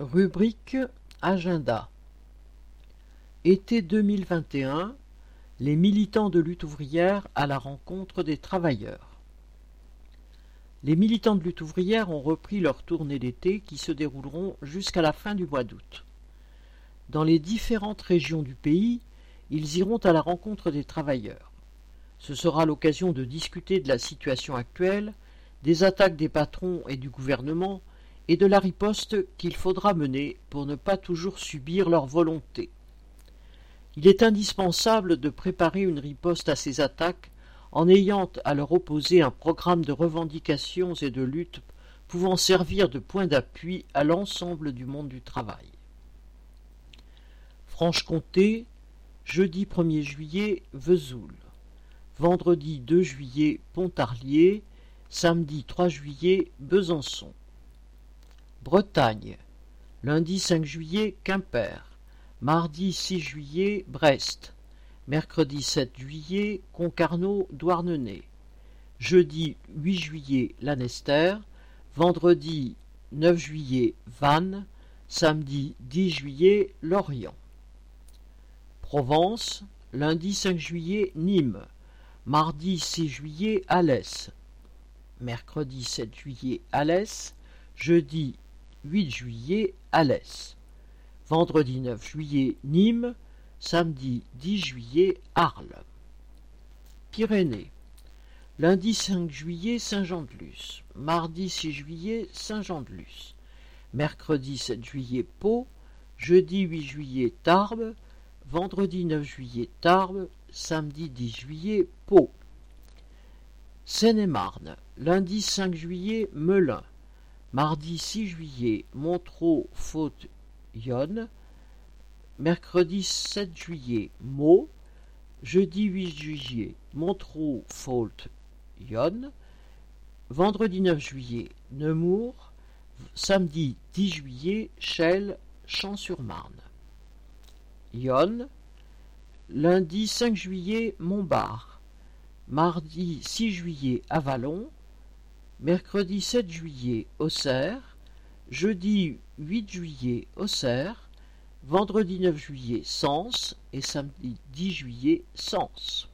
Rubrique Agenda Été 2021 Les militants de lutte ouvrière à la rencontre des travailleurs. Les militants de lutte ouvrière ont repris leur tournée d'été qui se dérouleront jusqu'à la fin du mois d'août. Dans les différentes régions du pays, ils iront à la rencontre des travailleurs. Ce sera l'occasion de discuter de la situation actuelle, des attaques des patrons et du gouvernement, et de la riposte qu'il faudra mener pour ne pas toujours subir leur volonté. Il est indispensable de préparer une riposte à ces attaques en ayant à leur opposer un programme de revendications et de lutte pouvant servir de point d'appui à l'ensemble du monde du travail. Franche-Comté, jeudi 1er juillet, Vesoul. Vendredi 2 juillet, Pontarlier. Samedi 3 juillet, Besançon. Bretagne. Lundi 5 juillet, Quimper. Mardi 6 juillet, Brest. Mercredi 7 juillet, Concarneau, Douarnenez. Jeudi 8 juillet, Lanester. Vendredi 9 juillet, Vannes. Samedi 10 juillet, Lorient. Provence. Lundi 5 juillet, Nîmes. Mardi 6 juillet, Alès. Mercredi 7 juillet, Alès. Jeudi 8 juillet, Alès. Vendredi 9 juillet, Nîmes. Samedi 10 juillet, Arles. Pyrénées. Lundi 5 juillet, Saint-Jean-de-Luz. Mardi 6 juillet, Saint-Jean-de-Luz. Mercredi 7 juillet, Pau. Jeudi 8 juillet, Tarbes. Vendredi 9 juillet, Tarbes. Samedi 10 juillet, Pau. Seine-et-Marne. Lundi 5 juillet, Melun. Mardi 6 juillet, Montreux, Faute, Yonne. Mercredi 7 juillet, Meaux. Jeudi 8 juillet, Montreux, Faute, Yonne. Vendredi 9 juillet, Nemours. Samedi 10 juillet, Chelles, Champs-sur-Marne. Yonne. Lundi 5 juillet, Montbard. Mardi 6 juillet, Avalon mercredi 7 juillet Auxerre, jeudi 8 juillet Auxerre, vendredi 9 juillet Sens. Et samedi 10 juillet Sens.